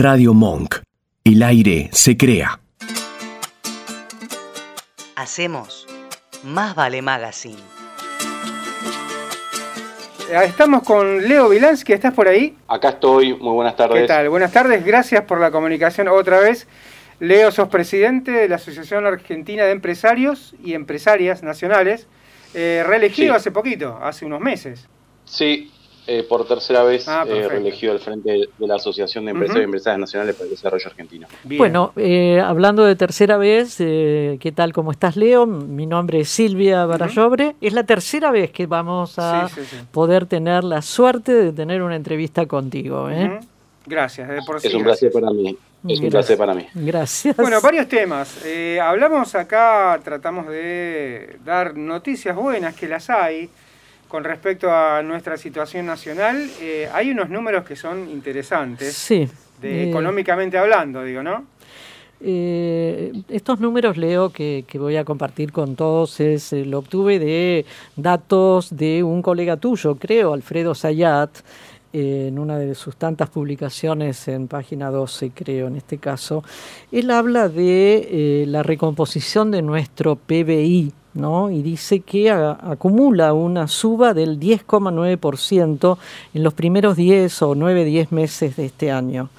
Radio Monk. El aire se crea. Hacemos Más Vale Magazine. Eh, Estamos con Leo Vilansky, ¿estás por ahí? Acá estoy, muy buenas tardes. ¿Qué tal? Buenas tardes, gracias por la comunicación otra vez. Leo, sos presidente de la Asociación Argentina de Empresarios y Empresarias Nacionales, eh, reelegido Sí. hace poquito, hace unos meses. Sí, eh, por tercera vez Ah, eh, reelegido al frente de, la Asociación de Empresas Ujú. y Empresarias Nacionales para el Desarrollo Argentino. Bien. Bueno, eh, hablando de tercera vez, eh, ¿qué tal? ¿Cómo estás, Leo? Mi nombre es Silvia Barallobre. Es la tercera vez que vamos a Sí, sí, sí. poder tener la suerte de tener una entrevista contigo. ¿eh? Gracias, de por sí, Es un gracias. placer para mí. Es un placer para mí. Gracias. Bueno, varios temas. Eh, hablamos acá, tratamos de dar noticias buenas, que las hay, con respecto a nuestra situación nacional. Eh, hay unos números que son interesantes, Sí. de, eh, económicamente hablando, digo, ¿no? Eh, estos números, Leo, que, que voy a compartir con todos, es, lo obtuve de datos de un colega tuyo, creo, Alfredo Sayat, en una de sus tantas publicaciones en página 12, creo, en este caso. Él habla de la recomposición de nuestro PBI, ¿no? Y dice que acumula una suba del 10,9% en los primeros 10 o 9-10 meses de este año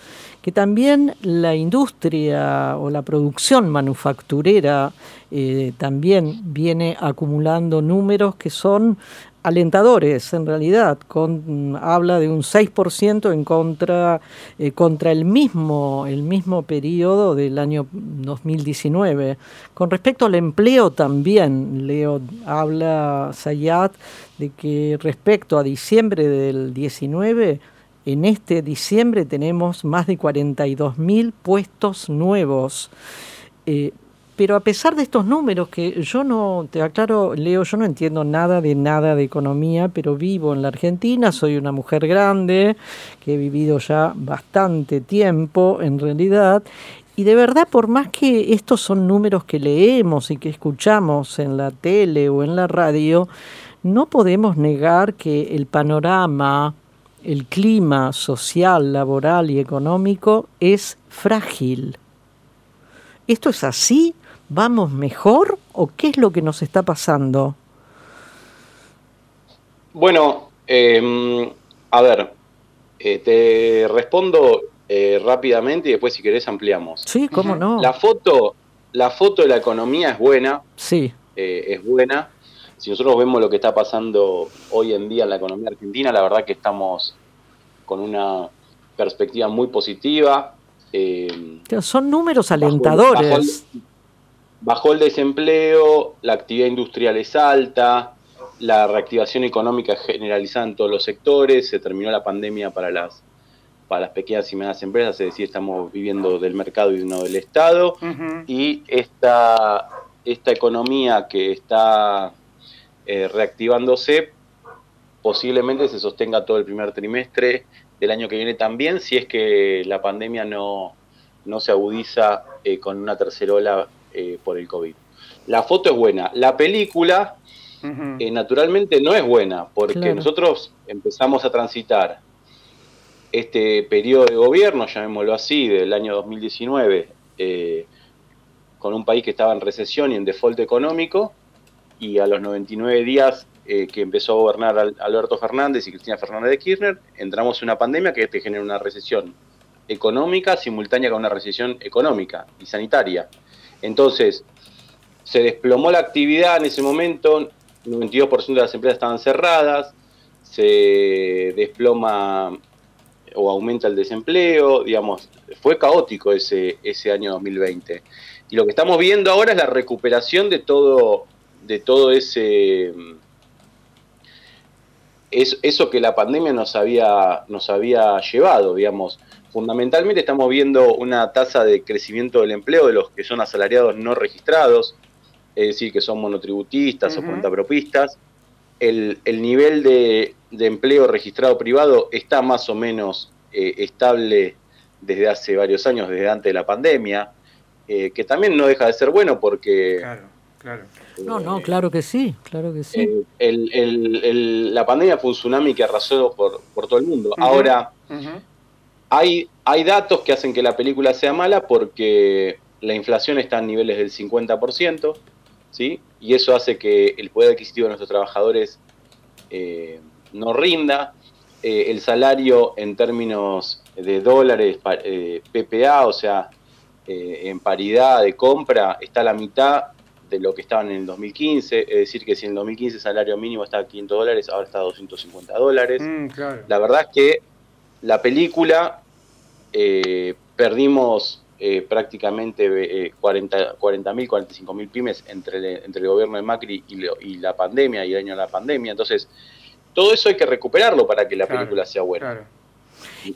que también la industria o la producción manufacturera eh, también viene acumulando números que son alentadores en realidad, con, habla de un 6% en contra, eh, contra el, mismo, el mismo periodo del año 2019. Con respecto al empleo también, Leo habla Sayat de que respecto a diciembre del 19, en este diciembre tenemos más de 42 mil puestos nuevos. Eh, pero a pesar de estos números, que yo no, te aclaro, Leo, yo no entiendo nada de nada de economía, pero vivo en la Argentina, soy una mujer grande, que he vivido ya bastante tiempo en realidad, y de verdad, por más que estos son números que leemos y que escuchamos en la tele o en la radio, no podemos negar que el panorama, el clima social, laboral y económico es frágil. ¿Esto es así? ¿Vamos mejor? ¿O qué es lo que nos está pasando? Bueno, eh, a ver, eh, te respondo eh, rápidamente y después si querés ampliamos. Sí, ¿cómo no? La foto, la foto de la economía es buena, Sí, eh, es buena. Si nosotros vemos lo que está pasando hoy en día en la economía argentina, la verdad que estamos con una perspectiva muy positiva. eh, son números Bajo el- alentadores. bajo el- Bajó el desempleo, la actividad industrial es alta, la reactivación económica generalizada en todos los sectores, se terminó la pandemia para las, para las pequeñas y medianas empresas, es decir, estamos viviendo del mercado y no del Estado, y esta, esta economía que está eh, reactivándose posiblemente se sostenga todo el primer trimestre del año que viene también, si es que la pandemia no, no se agudiza eh, con una tercera ola eh, por el COVID. La foto es buena. La película, eh, naturalmente, no es buena, porque Claro. nosotros empezamos a transitar este periodo de gobierno, llamémoslo así, del año 2019, eh, con un país que estaba en recesión y en default económico, y a los 99 días eh, que empezó a gobernar Al- Alberto Fernández y Cristina Fernández de Kirchner, entramos en una pandemia que te genera una recesión económica simultánea con una recesión económica y sanitaria. Entonces, se desplomó la actividad en ese momento, 92% de las empresas estaban cerradas, se desploma o aumenta el desempleo, digamos, fue caótico ese, ese año 2020. Y lo que estamos viendo ahora es la recuperación de todo, de todo ese es, eso que la pandemia nos había, nos había llevado, digamos. Fundamentalmente estamos viendo una tasa de crecimiento del empleo de los que son asalariados no registrados, es decir, que son monotributistas o cuentapropistas. El, el nivel de, de empleo registrado privado está más o menos eh, estable desde hace varios años, desde antes de la pandemia, eh, que también no deja de ser bueno porque... Claro, claro. No, no, eh, claro que sí, claro que sí. eh, el- el- el- la pandemia fue un tsunami que arrasó por, por todo el mundo. Ahora. Hay, hay datos que hacen que la película sea mala porque la inflación está a niveles del 50%, ¿sí? y eso hace que el poder adquisitivo de nuestros trabajadores eh, no rinda. Eh, el salario en términos de dólares eh, PPA, o sea, en paridad de compra, está a la mitad de lo que estaban en el 2015. Es decir, que si en el 2015 el salario mínimo estaba a 500 dólares, ahora está a 250 dólares. Mm, la verdad es que la película perdimos eh, prácticamente 40 40.000, 45.000 pymes entre, entre el gobierno de Macri y, la pandemia y el año de la pandemia. Entonces, todo eso hay que recuperarlo para que la película sea buena.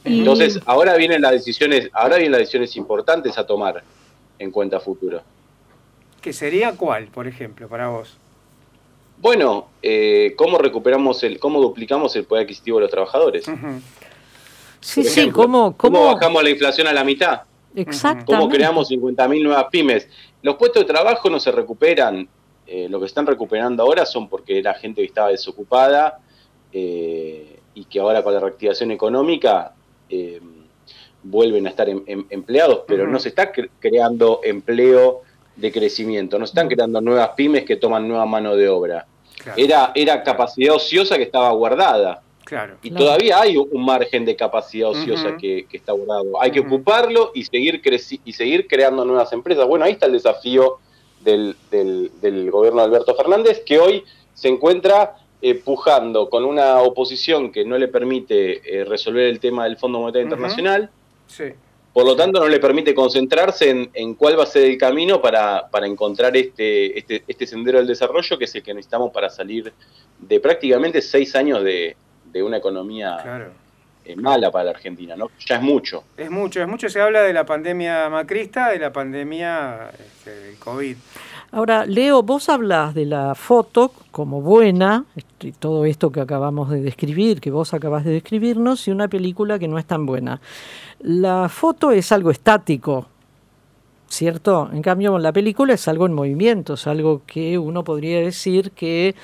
Entonces, ahora vienen las decisiones, ahora vienen las decisiones importantes a tomar en cuenta futuro. ¿Qué sería cuál, por ejemplo, para vos? Bueno, eh, cómo recuperamos el, cómo duplicamos el poder adquisitivo de los trabajadores. Sí, sí, ¿cómo, ¿cómo bajamos la inflación a la mitad? Exactamente. ¿Cómo creamos 50.000 nuevas pymes? Los puestos de trabajo no se recuperan. Eh, lo que están recuperando ahora son porque era gente que estaba desocupada eh, y que ahora con la reactivación económica eh, vuelven a estar em, em, empleados, pero no se está creando empleo de crecimiento, no se están creando nuevas pymes que toman nueva mano de obra. Era, era capacidad ociosa que estaba guardada. Y todavía hay un margen de capacidad ociosa que, está guardado. Hay que ocuparlo y seguir, y seguir creando nuevas empresas. Bueno, ahí está el desafío del, gobierno de Alberto Fernández, que hoy se encuentra eh, pujando con una oposición que no le permite eh, resolver el tema del Fondo Monetario Internacional. Por lo tanto, no le permite concentrarse en, cuál va a ser el camino para, encontrar este, este, este, sendero del desarrollo, que es el que necesitamos para salir de prácticamente seis años de, de una economía eh, mala para la Argentina, ¿no? Ya es mucho. Es mucho, es mucho. Se habla de la pandemia macrista, de la pandemia este, del COVID. Ahora, Leo, vos hablas de la foto como buena, y todo esto que acabamos de describir, que vos acabas de describirnos, y una película que no es tan buena. La foto es algo estático, ¿cierto? En cambio, la película es algo en movimiento, es algo que uno podría decir que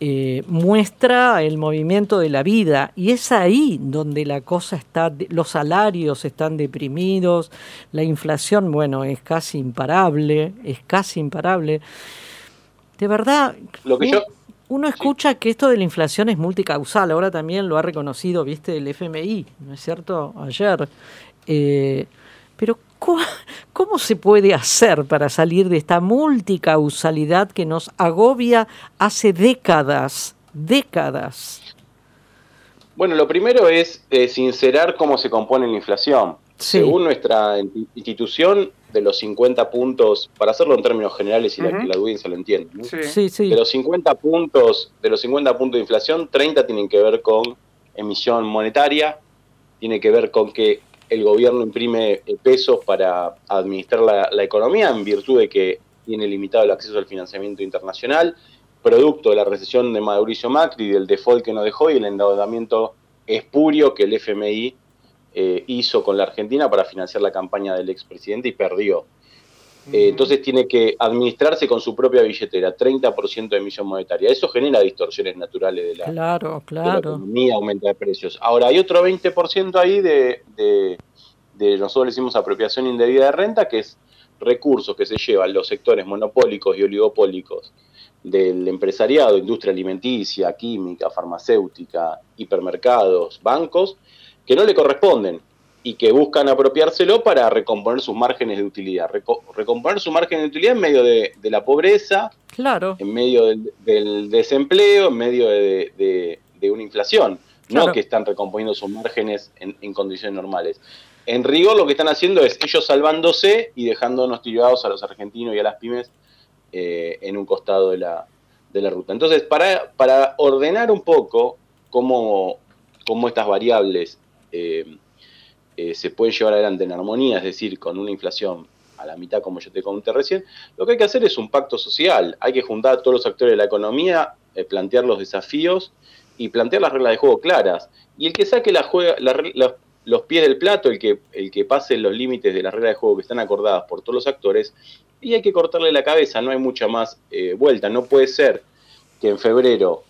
eh, muestra el movimiento de la vida y es ahí donde la cosa está, los salarios están deprimidos, la inflación, bueno, es casi imparable, es casi imparable. De verdad, uno, escucha que esto de la inflación es multicausal, ahora también lo ha reconocido, viste, el FMI, ¿no es cierto? Ayer. Eh, pero ¿cómo se puede hacer para salir de esta multicausalidad que nos agobia hace décadas, décadas? Bueno, lo primero es eh, sincerar cómo se compone la inflación. Según nuestra institución, de los 50 puntos, para hacerlo en términos generales y la, que la audiencia lo entiende, de los 50 puntos, de los 50 puntos de inflación, 30 tienen que ver con emisión monetaria, tiene que ver con que el gobierno imprime eh, pesos para administrar la, economía en virtud de que tiene limitado el acceso al financiamiento internacional, producto de la recesión de Mauricio Macri, del default que no dejó y el endeudamiento espurio que el FMI eh, hizo con la Argentina para financiar la campaña del expresidente y perdió. Eh, entonces tiene que administrarse con su propia billetera, 30% de emisión monetaria. Eso genera distorsiones naturales de la, claro, claro. economía, aumenta de precios. Ahora, hay otro 20% ahí de, de, de, nosotros le decimos apropiación indebida de renta, que es recursos que se llevan los sectores monopólicos y oligopólicos del empresariado, industria alimenticia, química, farmacéutica, hipermercados, bancos, que no le corresponden y que buscan apropiárselo para recomponer sus márgenes de utilidad. recomponer su margen de utilidad en medio de, la pobreza, claro. en medio del, desempleo, en medio de, una inflación. No que están recomponiendo sus márgenes en, condiciones normales. En rigor lo que están haciendo es ellos salvándose y dejándonos tirados a los argentinos y a las pymes eh, en un costado de la, ruta. Entonces, para, para ordenar un poco cómo, cómo estas variables eh, eh, se puede llevar adelante en armonía, es decir, con una inflación a la mitad, como yo te conté recién, lo que hay que hacer es un pacto social. Hay que juntar a todos los actores de la economía, plantear los desafíos y plantear las reglas de juego claras. Y el que saque la juega, los pies del plato, el que, el que pase los límites de las reglas de juego que están acordadas por todos los actores, y hay que cortarle la cabeza, no hay mucha más eh, vuelta. No puede ser que en febrero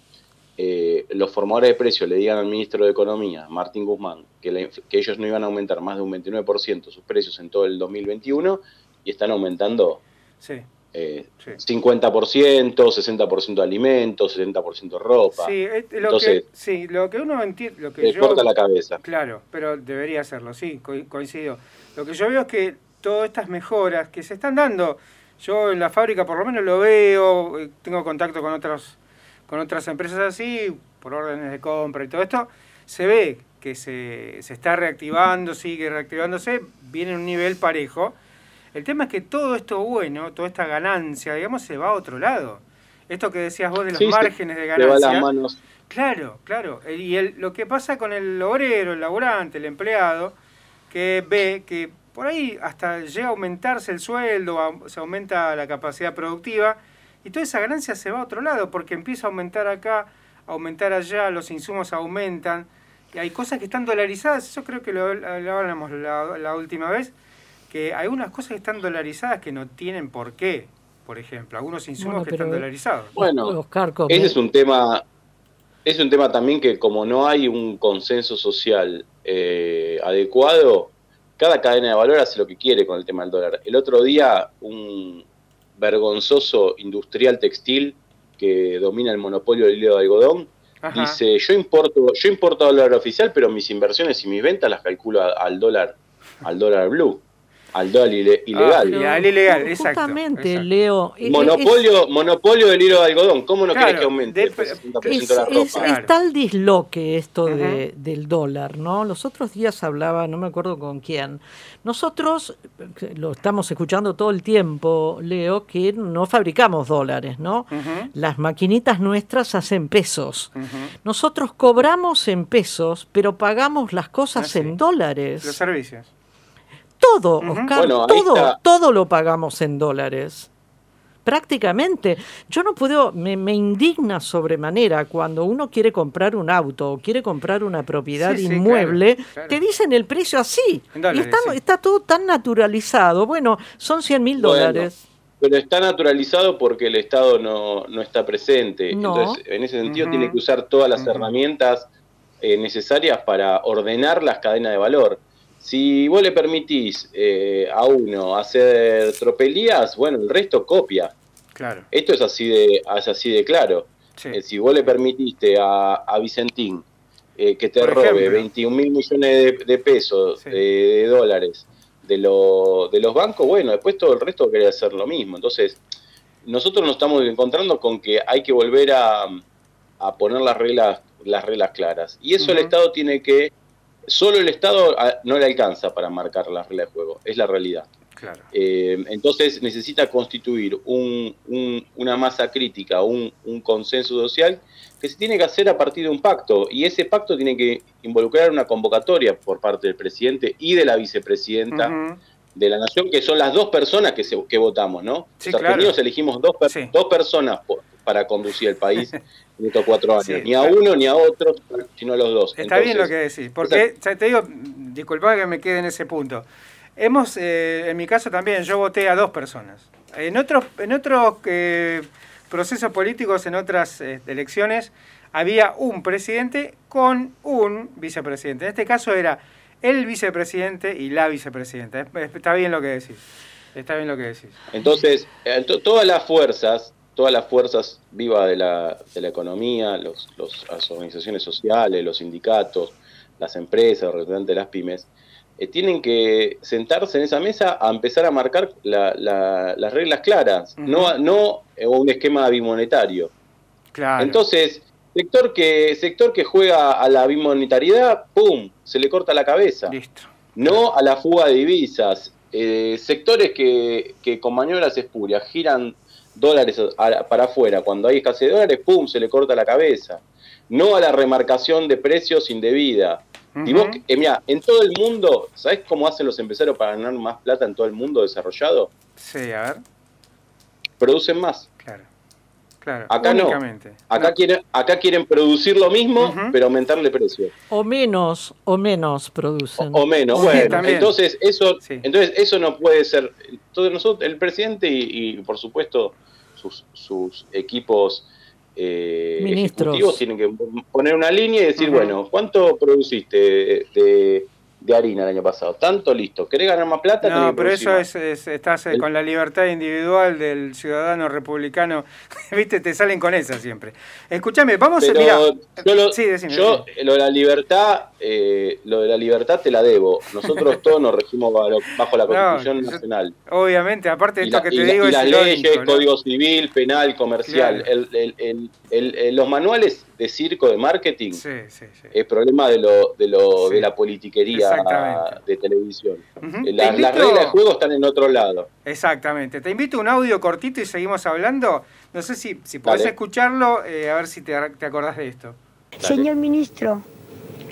eh, los formadores de precios le digan al ministro de Economía, Martín Guzmán, que, que ellos no iban a aumentar más de un 29% sus precios en todo el 2021 y están aumentando Sí. Eh, Sí. 50%, 60% de alimentos, 70% de ropa. Sí, lo, Entonces- que, sí, lo que uno entiende, lo que Te yo... corta la cabeza. Claro, pero debería hacerlo, sí, co- coincido. Lo que yo veo es que todas estas mejoras que se están dando, yo en la fábrica por lo menos lo veo, eh, tengo contacto con otros con otras empresas así, por órdenes de compra y todo esto, se ve que se, se está reactivando, sigue reactivándose, viene en un nivel parejo. El tema es que todo esto bueno, toda esta ganancia, digamos, se va a otro lado. Esto que decías vos de los Sí, márgenes de Le va las ganancia. manos. Claro, claro. El- Y el- lo que pasa con el obrero, el laborante, el empleado, que ve que por ahí hasta llega a aumentarse el sueldo, se aumenta la capacidad productiva, y toda esa ganancia se va a otro lado, porque empieza a aumentar acá, a aumentar allá, los insumos aumentan, y hay cosas que están dolarizadas, eso creo que lo hablábamos la, la última vez, que hay unas cosas que están dolarizadas que no tienen por qué, por ejemplo, algunos insumos Bueno, que están dolarizados. Bueno, Oscar, Ese es un tema, es un tema también que como no hay un consenso social eh, adecuado, cada cadena de valor hace lo que quiere con el tema del dólar. El otro día, un vergonzoso industrial textil que domina el monopolio del hilo de algodón, Ajá. dice, yo importo, yo importo dólar oficial, pero mis inversiones y mis ventas las calculo al dólar, al dólar blue, al dólar ile- ilegal. pero- Ilegal, ilegal, exacto, Justamente, exacto. Leo. Monopolio, del hilo de algodón. ¿Cómo no Claro, querés que aumente de- el 60% Es, de la ropa? es Claro. tal disloque esto de- del dólar, ¿no? Los otros días hablaba, no me acuerdo con quién. Nosotros, eh, lo estamos escuchando todo el tiempo, Leo, que no fabricamos dólares, ¿no? Las maquinitas nuestras hacen pesos. Nosotros cobramos en pesos, pero pagamos las cosas Ah, sí. en Los dólares. servicios. Todo. Oscar, Bueno, todo, todo lo pagamos en dólares. Prácticamente. Yo no puedo, me, me indigna sobremanera cuando uno quiere comprar un auto o quiere comprar una propiedad Sí, sí, inmueble, claro, claro. te dicen el precio así. Dólares, y está, sí. está todo tan naturalizado. Bueno, son 100 mil Bueno, dólares. Pero está naturalizado porque el Estado no, no está presente. No. Entonces, en ese sentido, tiene que usar todas las herramientas eh, necesarias para ordenar las cadenas de valor. Si vos le permitís eh, a uno hacer tropelías, bueno, el resto copia. Claro. Esto es así de, es así de claro. Sí. Eh, si vos le permitiste a, a Vicentín eh, que te Por robe ejemplo. 21 mil millones de, de pesos, Sí. de, dólares de, lo- de los bancos, bueno, después todo el resto quiere hacer lo mismo. Entonces, nosotros nos estamos encontrando con que hay que volver a, a poner las reglas, las reglas claras. Y eso el. Estado tiene que, solo el Estado ah, no le alcanza para marcar las reglas de juego, es la realidad. Claro. Eh, entonces necesita constituir un- un- una masa crítica, un, un consenso social que se tiene que hacer a partir de un pacto y ese pacto tiene que involucrar una convocatoria por parte del presidente y de la vicepresidenta de la nación, que son las dos personas que, se- que votamos, ¿no? Sí, Los claro. argentinos elegimos dos, per- Sí. dos personas por- para conducir el país en estos cuatro años, Sí, ni a uno ni a otro, sino a los dos. Está bien lo que decís, porque te digo, disculpa que me quede en ese punto. Hemos, eh, en mi caso también, yo voté a dos personas. En otros, en otros eh, procesos políticos, en otras eh, elecciones, había un presidente con un vicepresidente. En este caso era el vicepresidente y la vicepresidenta. Es- Está bien lo que decís. Está bien lo que decís. Entonces, to- todas las fuerzas, todas las fuerzas vivas de la, de la economía, los, los- las organizaciones sociales, los sindicatos, las empresas, los representantes de las pymes, eh, tienen que sentarse en esa mesa a empezar a marcar la- la- las reglas claras, Ujú. no, no eh, un esquema bimonetario. Claro. Entonces, sector que, sector que juega a la bimonetariedad, ¡pum!, se le corta la cabeza Listo. no a la fuga de divisas. Eh, sectores que, que con maniobras espurias giran dólares a- para afuera, cuando hay escasez de dólares, ¡pum!, se le corta la cabeza. No a la remarcación de precios indebida. Y vos, eh, mirá, en todo el mundo, ¿sabés cómo hacen los empresarios para ganar más plata en todo el mundo desarrollado? Sí, a ver. Producen más. Claro. Acá no. Acá, No. quieren, acá quieren producir lo mismo, pero aumentarle precio. O menos, o menos producen. O, o menos, Sí, bueno. también. Entonces eso, Sí. entonces eso no puede ser. Entonces nosotros, el presidente y, y, por supuesto sus, sus equipos eh, ejecutivos tienen que poner una línea y decir, bueno, ¿cuánto produciste de, de harina el año pasado. Tanto listo. ¿Querés ganar más plata? No, pero eso es, estás eh, con la libertad individual del ciudadano republicano. Viste, te salen con esa siempre. Escúchame, vamos a mirar. Yo, lo, sí, yo lo de la libertad, eh, lo de la libertad te la debo. Nosotros todos nos regimos bajo la Constitución Nacional. Obviamente, aparte de esto que te digo y las leyes, Código Civil, penal, comercial. los manuales de circo, de marketing, es problema de, lo, de, lo, de la politiquería de televisión. las reglas de juego están en otro lado. Exactamente. Te invito a un audio cortito y seguimos hablando. No sé si, si podés escucharlo, eh, a ver si te, te, acordás de esto. Señor ministro,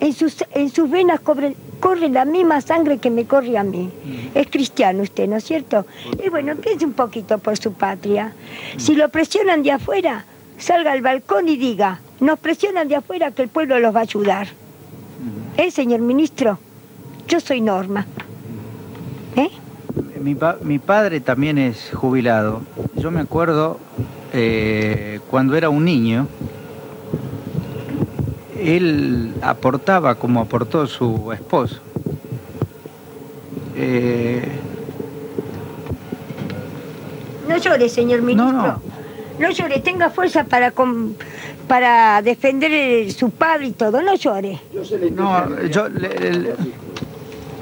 en sus, en sus venas corre, corre la misma sangre que me corre a mí. Es cristiano usted, ¿no es cierto? Y bueno, piense un poquito por su patria. Si lo presionan de afuera, salga al balcón y diga, nos presionan de afuera que el pueblo los va a ayudar. ¿Eh, señor ministro? Yo soy Norma. ¿Eh? Mi, padre también es jubilado. Yo me acuerdo eh, cuando era un niño, él aportaba como aportó su esposo. Eh, no llore, señor ministro. No, no. no llore, tenga fuerza para, para defender su padre y todo. No llore. No, yo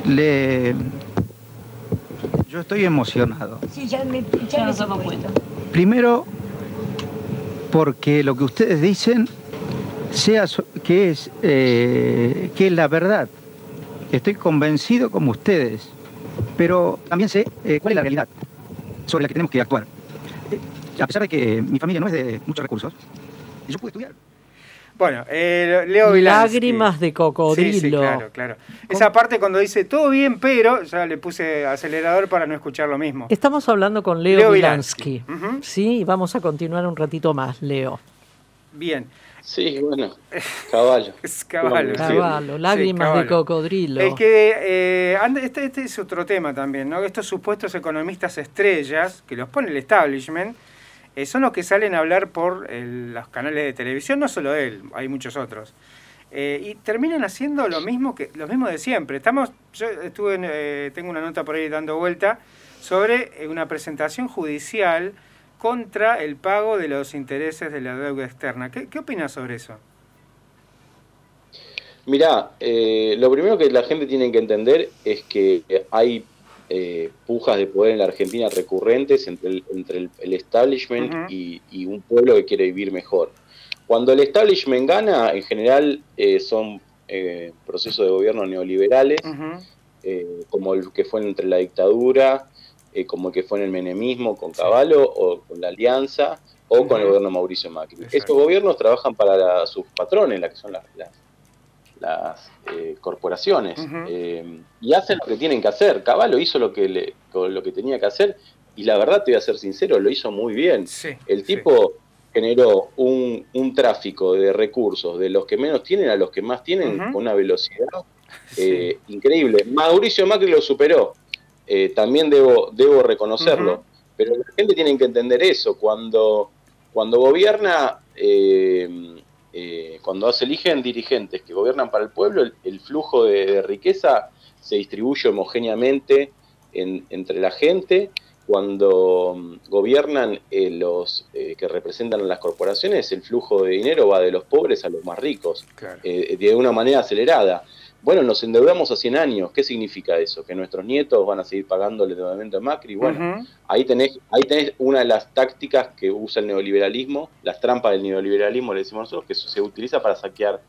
le, yo estoy emocionado. Sí, ya me, ya me damos cuenta. Primero, porque lo que ustedes dicen sea que es eh, que es la verdad. Estoy convencido como ustedes, pero también sé eh, cuál es la realidad sobre la que tenemos que actuar. Eh, a pesar de que mi familia no es de muchos recursos, yo pude estudiar. Bueno, eh, Leo Lágrimas de cocodrilo. Sí, claro, claro. Esa parte cuando dice todo bien, pero ya le puse acelerador para no escuchar lo mismo. Estamos hablando con Leo, Vilansky. Sí, y vamos a continuar un ratito más, Leo. Bien. Sí, bueno, caballo. es caballo. Caballo, lágrimas de cocodrilo. Es que eh, este, este, es otro tema también, ¿no? Estos supuestos economistas estrellas, que los pone el establishment, eh, son los que salen a hablar por los canales de televisión, no solo él, hay muchos otros. Eh, y terminan haciendo lo mismo que lo mismo de siempre. Estamos, yo estuve, eh, tengo una nota por ahí dando vuelta sobre una presentación judicial contra el pago de los intereses de la deuda externa. ¿Qué, qué opinas sobre eso? Mirá, lo primero que la gente tiene que entender es que hay eh, pujas de poder en la Argentina recurrentes entre el, entre el, establishment y, un pueblo que quiere vivir mejor. Cuando el establishment gana, en general eh, son eh, procesos de gobierno neoliberales, como el que fue entre la dictadura, como el que fue en el menemismo con Caballo o con la Alianza o con el gobierno Mauricio Macri. Estos gobiernos trabajan para sus patrones, las que son las, las las eh, corporaciones eh, y hacen lo que tienen que hacer. Caballo hizo lo que, le, lo que tenía que hacer y la verdad, te voy a ser sincero, lo hizo muy bien. el tipo generó un, un, tráfico de recursos de los que menos tienen a los que más tienen con una velocidad eh, increíble. Mauricio Macri lo superó, también debo, debo reconocerlo, pero la gente tiene que entender eso. Cuando, cuando gobierna... Eh, cuando se eligen dirigentes que gobiernan para el pueblo, el, flujo de, riqueza se distribuye homogéneamente entre la gente. Cuando mm, gobiernan eh, los eh, que representan a las corporaciones, el flujo de dinero va de los pobres a los más ricos, de una manera acelerada. Bueno, nos endeudamos a 100 años. ¿Qué significa eso? ¿Que nuestros nietos van a seguir pagando el endeudamiento de Macri? Bueno, ahí, tenés, ahí tenés una de las tácticas que usa el neoliberalismo, las trampas del neoliberalismo, le decimos nosotros, que se utiliza para saquear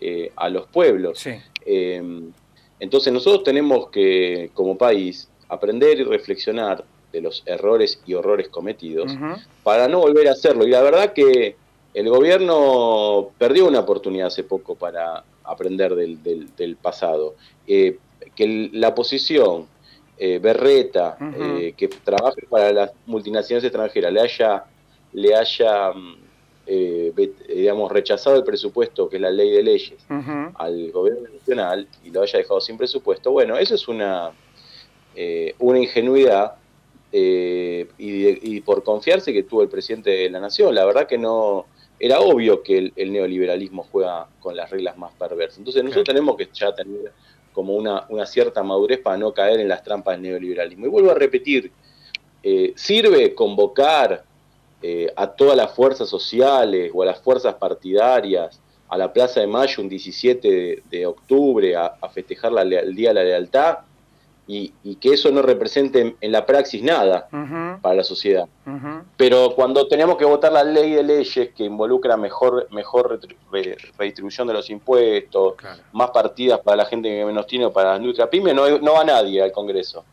eh, a los pueblos. Em, entonces nosotros tenemos que, como país, aprender y reflexionar de los errores y horrores cometidos para no volver a hacerlo. Y la verdad que el gobierno perdió una oportunidad hace poco para aprender del, del, pasado. Eh, que la posición eh, berreta, eh, que trabaje para las multinacionales extranjeras, le haya, le haya mm, digamos, rechazado el presupuesto, que es la ley de leyes, al gobierno nacional y lo haya dejado sin presupuesto, bueno, eso es una, una ingenuidad y, y, por confiarse que tuvo el presidente de la nación. La verdad que no era obvio que el, neoliberalismo juega con las reglas más perversas. Entonces nosotros tenemos que ya tener como una, una, cierta madurez para no caer en las trampas del neoliberalismo. Y vuelvo a repetir, eh, sirve convocar eh, a todas las fuerzas sociales o a las fuerzas partidarias a la Plaza de Mayo un 17 de, octubre a, festejar el Día de la Lealtad y, que eso no represente en, la praxis nada para la sociedad. Pero cuando tenemos que votar la ley de leyes que involucra mejor, mejor redistribución de los impuestos, más partidas para la gente que menos tiene o para las pyme, no, no va nadie al Congreso.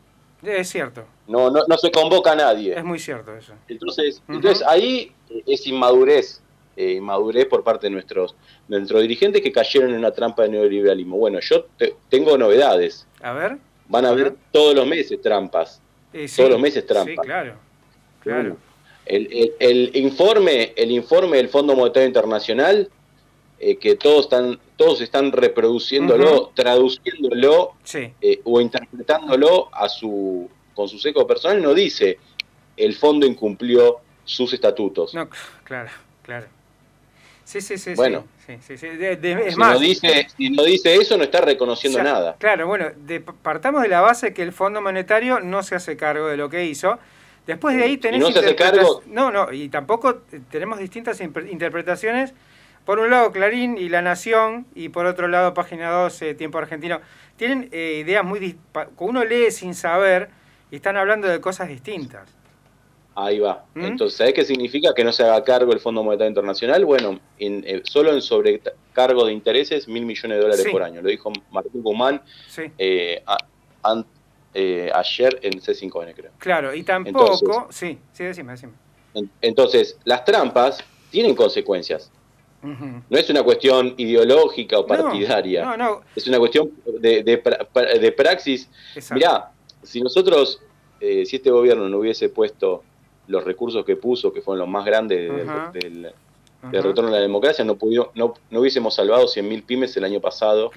Es cierto. No, no, no se convoca a nadie. Es muy cierto eso. Entonces, entonces ahí es inmadurez eh, inmadurez por parte de nuestros, nuestros dirigentes que cayeron en una trampa de neoliberalismo. Bueno, yo tengo novedades. A ver. Van a, haber todos los meses trampas. todos los meses trampas. Sí, claro. claro. El, informe, el informe del Fondo Monetario Internacional, eh, que todos están, todos están reproduciéndolo, traduciéndolo eh, o interpretándolo a su, con su seco personal, no dice el fondo incumplió sus estatutos. No, claro, claro. Sí, sí, sí. Bueno, sí, sí, si, no dice, si no dice eso, no está reconociendo nada. Claro, bueno, partamos de la base que el Fondo Monetario no se hace cargo de lo que hizo. Después de ahí tenés. no se hace cargo. No, no, y tampoco tenemos distintas interpretaciones. Por un lado, Clarín y La Nación, y por otro lado, Página 12, Tiempo Argentino. Tienen eh, ideas muy. Uno lee sin saber y están hablando de cosas distintas. Ahí va. ¿Mm? Entonces, ¿sabes qué significa que no se haga cargo el Fondo Monetario Internacional? Bueno, en, eh, solo en sobrecargo de intereses, mil millones de dólares por año. Lo dijo Martín Guzmán eh, eh, ayer en C5N, creo. Claro, y tampoco. sí, sí, decime, decime. entonces, las trampas tienen consecuencias. No es una cuestión ideológica o partidaria. No, no, Es una cuestión de, de, praxis. Mirá, si nosotros, si este gobierno no hubiese puesto los recursos que puso, que fueron los más grandes del, retorno a la democracia, no, pudió, no, no hubiésemos salvado 100.000 pymes el año pasado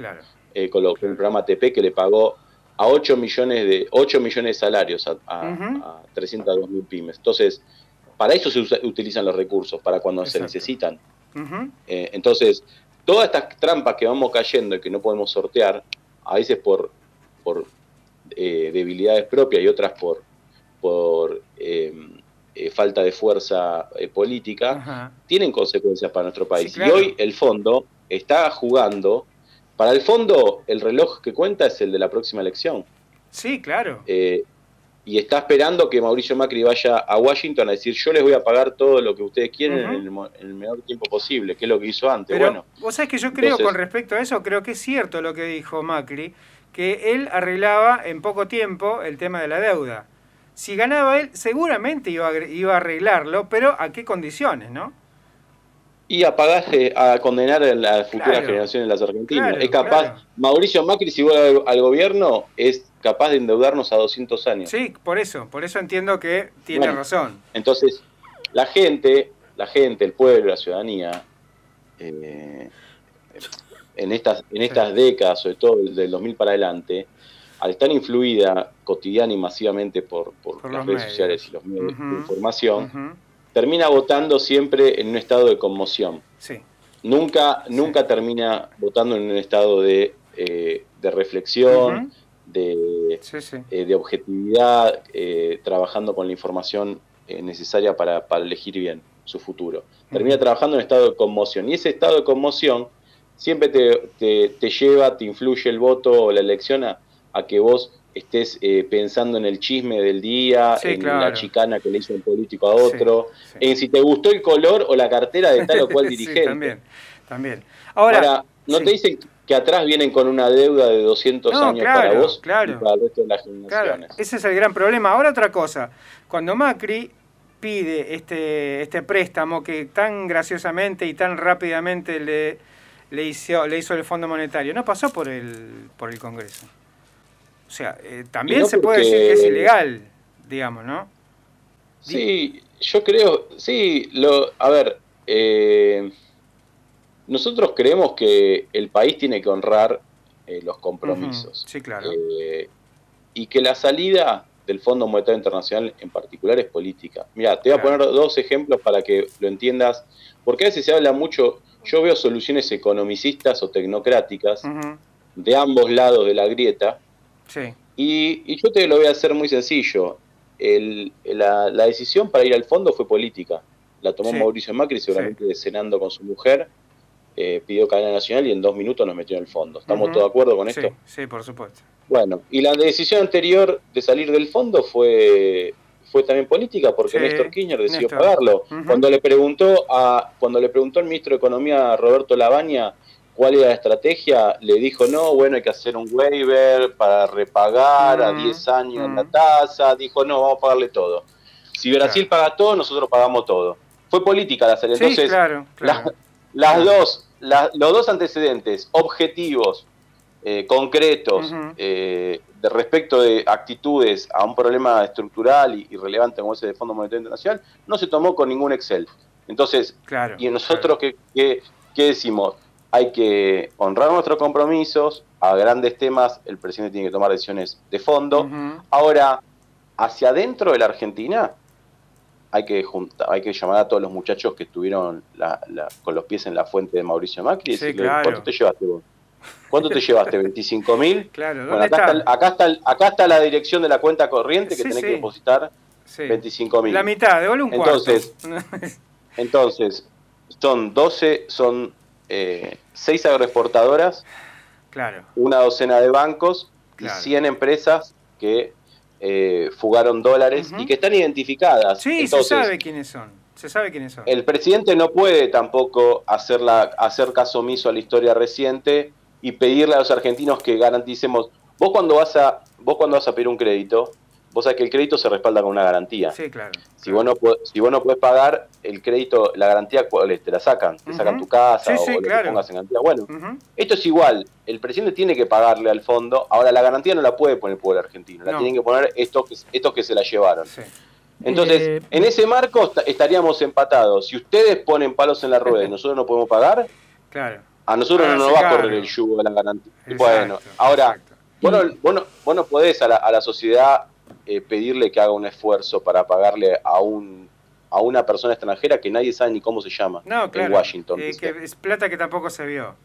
eh, con, el programa TP que le pagó a 8 millones de 8 millones de salarios a, a, 302.000 pymes. Entonces, para eso se utilizan los recursos, para cuando se necesitan. Eh, entonces, todas estas trampas que vamos cayendo y que no podemos sortear, a veces por, por eh, debilidades propias y otras por, por eh, falta de fuerza eh, política, tienen consecuencias para nuestro país. Y hoy el fondo está jugando, para el fondo el reloj que cuenta es el de la próxima elección. Sí, claro. Eh, y está esperando que Mauricio Macri vaya a Washington a decir yo les voy a pagar todo lo que ustedes quieren en, el, menor tiempo posible, que es lo que hizo antes. Pero, bueno, vos sabés que yo creo con respecto a eso, creo que es cierto lo que dijo Macri, que él arreglaba en poco tiempo el tema de la deuda si ganaba él, seguramente iba a, iba a arreglarlo, pero ¿a qué condiciones, no? Y a a condenar a las futuras generaciones de las argentinas. es capaz, Mauricio Macri, si vuelve al, gobierno, es capaz de endeudarnos a 200 años. Sí, por eso, por eso entiendo que tiene razón. Entonces, la gente, la gente, el pueblo, la ciudadanía, eh, en estas, en estas décadas, sobre todo del 2000 para adelante, al estar influida cotidiana y masivamente por, las redes sociales y los medios de información, termina votando siempre en un estado de conmoción. Nunca, nunca termina votando en un estado de, eh, reflexión, de, eh, de, objetividad, eh, trabajando con la información necesaria para, elegir bien su futuro. Termina trabajando en un estado de conmoción. Y ese estado de conmoción siempre te, te lleva, te influye el voto o la elección a, a que vos estés eh, pensando en el chisme del día, en la chicana que le hizo un político a otro, en si te gustó el color o la cartera de tal o cual dirigente. también, también. Ahora, ¿no te dicen que atrás vienen con una deuda de 200 años para vos y para el resto de las generaciones? ese es el gran problema. Ahora otra cosa, cuando Macri pide este, este préstamo que tan graciosamente y tan rápidamente le, le, hizo, le hizo el Fondo Monetario, no pasó por el, por el Congreso. O sea, eh, también se puede decir que es ilegal, digamos, ¿no? Sí, yo creo, sí, lo, a ver, eh, nosotros creemos que el país tiene que honrar eh, los compromisos. sí, claro. y que la salida del Fondo Monetario Internacional en particular es política. Mira, te voy a poner dos ejemplos para que lo entiendas, porque a veces se habla mucho, yo veo soluciones economicistas o tecnocráticas de ambos lados de la grieta, Sí. y, y yo te lo voy a hacer muy sencillo. El- la, la decisión para ir al fondo fue política. La tomó Sí. Mauricio Macri, seguramente cenando con su mujer, eh, pidió cadena nacional y en dos minutos nos metió en el fondo. ¿Estamos Ujú. todos de acuerdo con esto? sí, por supuesto. Bueno, y la decisión anterior de salir del fondo fue fue también política porque Néstor Kirchner decidió Néstor. pagarlo. Cuando le preguntó a cuando le preguntó el ministro de Economía Roberto Labaña cuál era la estrategia, le dijo, "No, bueno, hay que hacer un waiver para repagar a Mm, 10 años mm. la tasa." Dijo, "No, vamos a pagarle todo." Si Brasil paga todo, nosotros pagamos todo. Fue política la salida. Sí, Entonces, claro, claro. la- las dos, la- los dos antecedentes objetivos, eh, concretos, eh, de respecto de actitudes a un problema estructural y, y relevante como ese del Fondo Monetario Internacional, no se tomó con ningún Excel. Entonces, Claro, ¿y nosotros qué, qué- qué decimos? Hay que honrar nuestros compromisos, a grandes temas el presidente tiene que tomar decisiones de fondo. Ahora, hacia adentro de la Argentina, hay que juntar, hay que llamar a todos los muchachos que estuvieron la- la- con los pies en la fuente de Mauricio Macri y Sí, decirle, claro. ¿cuánto te llevaste vos? ¿Cuánto te llevaste? ¿25 mil? Claro, ¿dónde Bueno, acá está? está, acá, está acá está la dirección de la cuenta corriente que Sí, tenés sí. que depositar Sí. 25 mil. La mitad, devuelve un Entonces. Entonces, son 12, son eh, 6 agroexportadoras, claro, una docena de bancos Claro. y 100 empresas que eh, fugaron dólares y que están identificadas. sí, Entonces, se sabe quiénes son. Se sabe quiénes son. el presidente no puede tampoco hacer, la, hacer caso omiso a la historia reciente y pedirle a los argentinos que garanticemos. Vos cuando vas a, vos cuando vas a pedir un crédito, vos sabés que el crédito se respalda con una garantía. Sí, claro. Si vos, no, si vos no podés pagar el crédito, la garantía, ¿cuál es? Te la sacan. Te sacan tu casa Sí, o sí, lo que pongas en garantía. Bueno, esto es igual. El presidente tiene que pagarle al fondo. Ahora, la garantía no la puede poner el pueblo argentino. La No. tienen que poner estos que, estos que se la llevaron. Sí. Entonces, Eh, en ese marco esta- estaríamos empatados. Si ustedes ponen palos en la rueda y nosotros no podemos pagar, Claro. a nosotros no Háganse nos va a correr el yugo de la garantía. Exacto, bueno, ahora, exacto. vos no, vos no- vos no podés a la, a la sociedad eh, pedirle que haga un esfuerzo para pagarle a un a una persona extranjera que nadie sabe ni cómo se llama No, claro. en Washington. eh, es plata que tampoco se vio,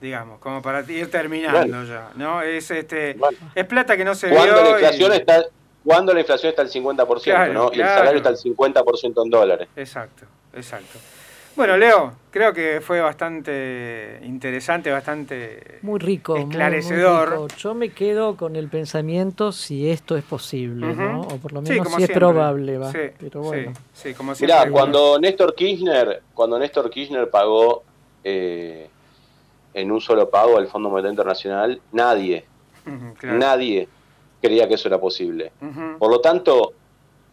digamos, como para ir terminando Bueno. ya, ¿no? Es este Bueno. es plata que no se cuando vio. la y- inflación está cuando la inflación está al 50%, Claro, ¿no? Y el salario está al 50% en dólares. Exacto, exacto. Bueno, Leo, creo que fue bastante interesante, bastante Muy rico, muy- muy esclarecedor. rico. Yo me quedo con el pensamiento si esto es posible, ¿no? O por lo Sí, menos como si es probable, va. Sí, Pero bueno. sí, como siempre. Mirá, cuando Néstor Kirchner, cuando Néstor Kirchner pagó eh, en un solo pago al Fondo Monetario Internacional, nadie, claro. nadie creía que eso era posible. Por lo tanto,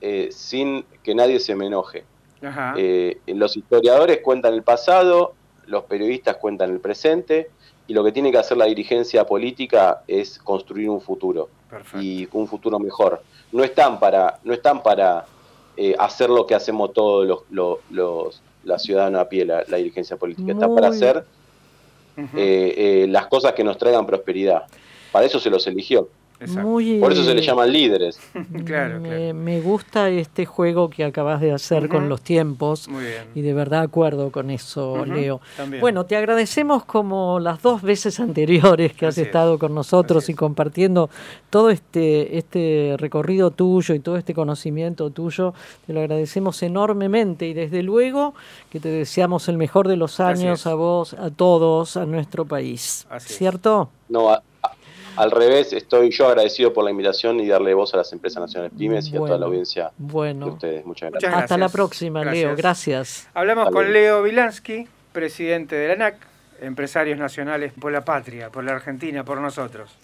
eh, sin que nadie se me enoje, Ajá. eh, los historiadores cuentan el pasado, los periodistas cuentan el presente, y lo que tiene que hacer la dirigencia política es construir un futuro Perfecto. y un futuro mejor. No están para, no están para eh, hacer lo que hacemos todos los, los, los- la ciudadana a pie, la, la dirigencia política. Está para Muy- hacer Ujú, eh, eh, las cosas que nos traigan prosperidad. Para eso se los eligió. Exacto. Muy, Por eso se les llaman líderes. Claro, me, claro. me gusta este juego que acabas de hacer con los tiempos Muy bien. y de verdad acuerdo con eso, Leo. también. Bueno, te agradecemos como las dos veces anteriores que has es, estado con nosotros así y es. compartiendo todo este, este recorrido tuyo y todo este conocimiento tuyo. Te lo agradecemos enormemente y desde luego que te deseamos el mejor de los años a vos, a todos, a nuestro país. Así es. ¿Cierto? No, a- al revés, estoy yo agradecido por la invitación y darle voz a las empresas nacionales pymes y a toda la audiencia de ustedes. Muchas Muchas gracias. hasta la gracias. próxima, Leo. Gracias. Hablamos Hasta con. Leo Vilansky, presidente de la ANAC, Empresarios Nacionales por la Patria, por la Argentina, por nosotros.